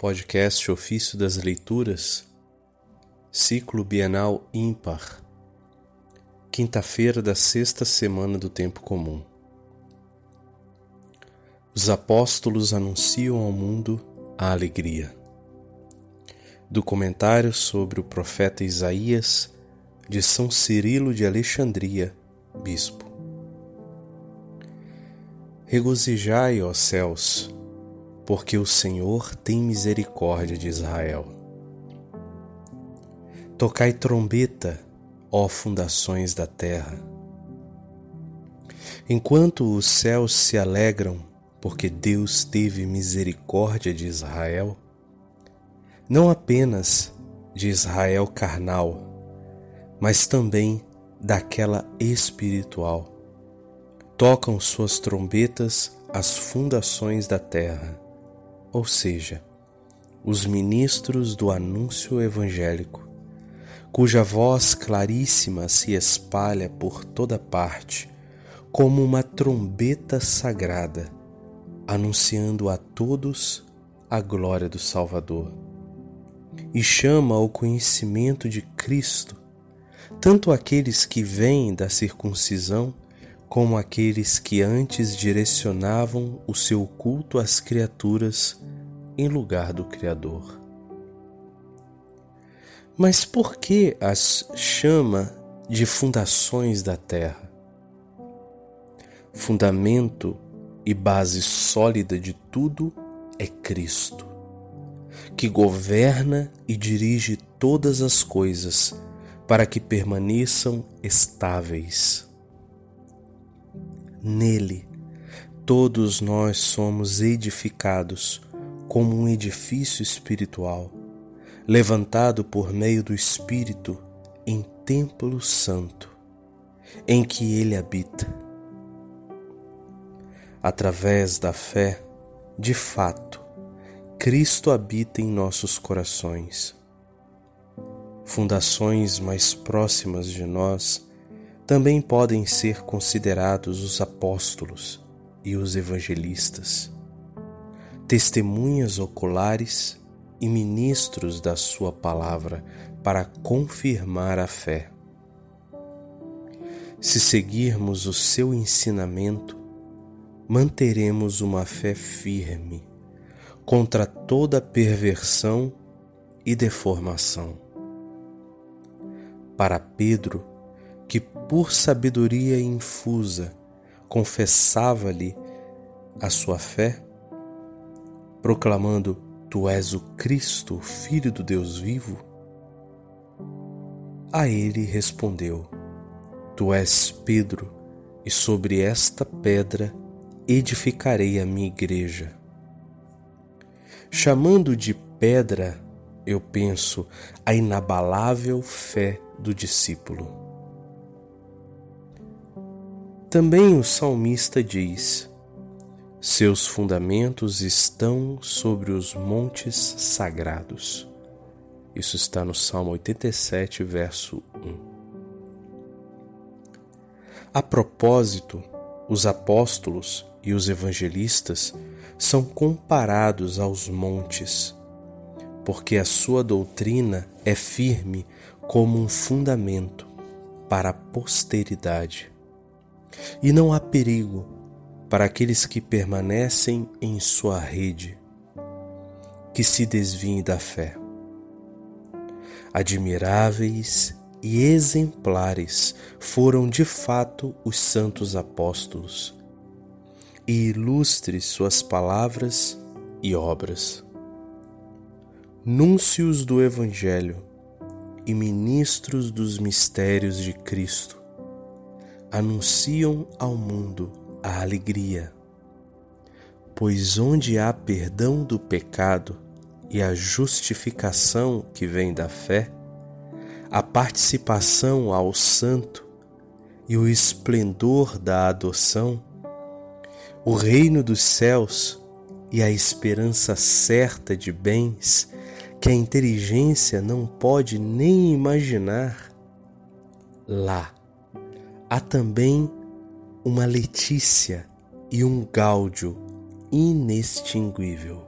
Podcast Ofício das Leituras, Ciclo Bienal Ímpar, quinta-feira da sexta semana do Tempo Comum. Os apóstolos anunciam ao mundo a alegria. Do comentário sobre o profeta Isaías, de São Cirilo de Alexandria, Bispo. Regozijai, ó céus, porque o Senhor tem misericórdia de Israel. Tocai trombeta, ó fundações da terra. Enquanto os céus se alegram, porque Deus teve misericórdia de Israel, não apenas de Israel carnal, mas também daquela espiritual. Tocam suas trombetas as fundações da terra ou seja, os ministros do anúncio evangélico, cuja voz claríssima se espalha por toda parte, como uma trombeta sagrada, anunciando a todos a glória do Salvador. E chama ao conhecimento de Cristo tanto aqueles que vêm da circuncisão, como aqueles que antes direcionavam o seu culto às criaturas em lugar do Criador. Mas por que as chama de fundações da terra? Fundamento e base sólida de tudo é Cristo, que governa e dirige todas as coisas para que permaneçam estáveis. Nele, todos nós somos edificados como um edifício espiritual, levantado por meio do Espírito em templo santo, em que ele habita. Através da fé, de fato, Cristo habita em nossos corações. Fundações mais próximas de nós também podem ser considerados os apóstolos e os evangelistas testemunhas oculares e ministros da Sua palavra para confirmar a fé. Se seguirmos o seu ensinamento, manteremos uma fé firme contra toda perversão e deformação. Para Pedro, que por sabedoria infusa confessava-lhe a sua fé, proclamando: Tu és o Cristo, Filho do Deus vivo? A ele respondeu: Tu és Pedro, e sobre esta pedra edificarei a minha igreja. Chamando de pedra, eu penso, a inabalável fé do discípulo. Também o salmista diz: seus fundamentos estão sobre os montes sagrados. Isso está no Salmo 87, verso 1. A propósito, os apóstolos e os evangelistas são comparados aos montes, porque a sua doutrina é firme como um fundamento para a posteridade. E não há perigo para aqueles que permanecem em sua rede, que se desviem da fé. Admiráveis e exemplares foram de fato os santos apóstolos, e ilustres suas palavras e obras. Núncios do Evangelho e ministros dos mistérios de Cristo anunciam ao mundo a alegria, pois onde há perdão do pecado e a justificação que vem da fé, a participação ao Santo e o esplendor da adoção, o reino dos céus e a esperança certa de bens que a inteligência não pode nem imaginar, lá há também uma Letícia e um Gáudio inextinguível.